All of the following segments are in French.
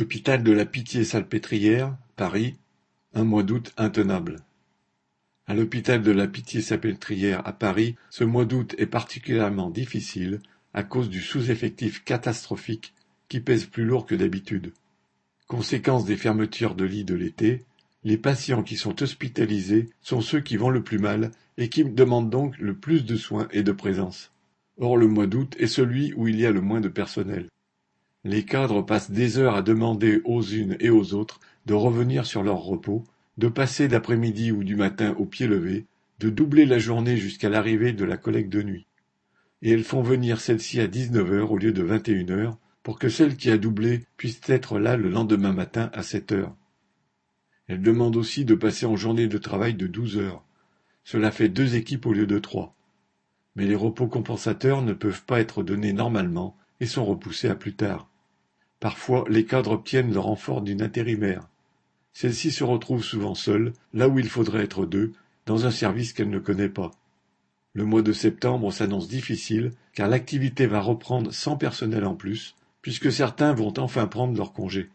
Hôpital de la Pitié-Salpêtrière, Paris, un mois d'août intenable. À l'hôpital de la Pitié-Salpêtrière à Paris, ce mois d'août est particulièrement difficile à cause du sous-effectif catastrophique qui pèse plus lourd que d'habitude. Conséquence des fermetures de lits de l'été, les patients qui sont hospitalisés sont ceux qui vont le plus mal et qui demandent donc le plus de soins et de présence. Or le mois d'août est celui où il y a le moins de personnel. Les cadres passent des heures à demander aux unes et aux autres de revenir sur leur repos, de passer d'après-midi ou du matin au pied levé, de doubler la journée jusqu'à l'arrivée de la collecte de nuit. Et elles font venir celle-ci à dix-neuf heures au lieu de vingt et une heures, pour que celle qui a doublé puisse être là le lendemain matin à sept heures. Elles demandent aussi de passer en journée de travail de douze heures. Cela fait deux équipes au lieu de trois. Mais les repos compensateurs ne peuvent pas être donnés normalement et sont repoussés à plus tard. Parfois, les cadres obtiennent le renfort d'une intérimaire. Celle-ci se retrouve souvent seule, là où il faudrait être deux, dans un service qu'elle ne connaît pas. Le mois de septembre s'annonce difficile, car l'activité va reprendre sans personnel en plus, puisque certains vont enfin prendre leur congé.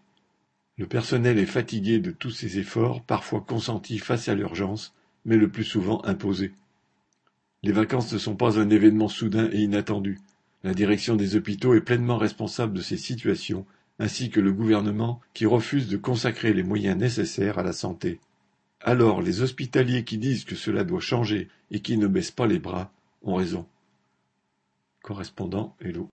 Le personnel est fatigué de tous ces efforts, parfois consentis face à l'urgence, mais le plus souvent imposés. Les vacances ne sont pas un événement soudain et inattendu. La direction des hôpitaux est pleinement responsable de ces situations ainsi que le gouvernement qui refuse de consacrer les moyens nécessaires à la santé. Alors les hospitaliers qui disent que cela doit changer et qui ne baissent pas les bras ont raison. Correspondant Hello.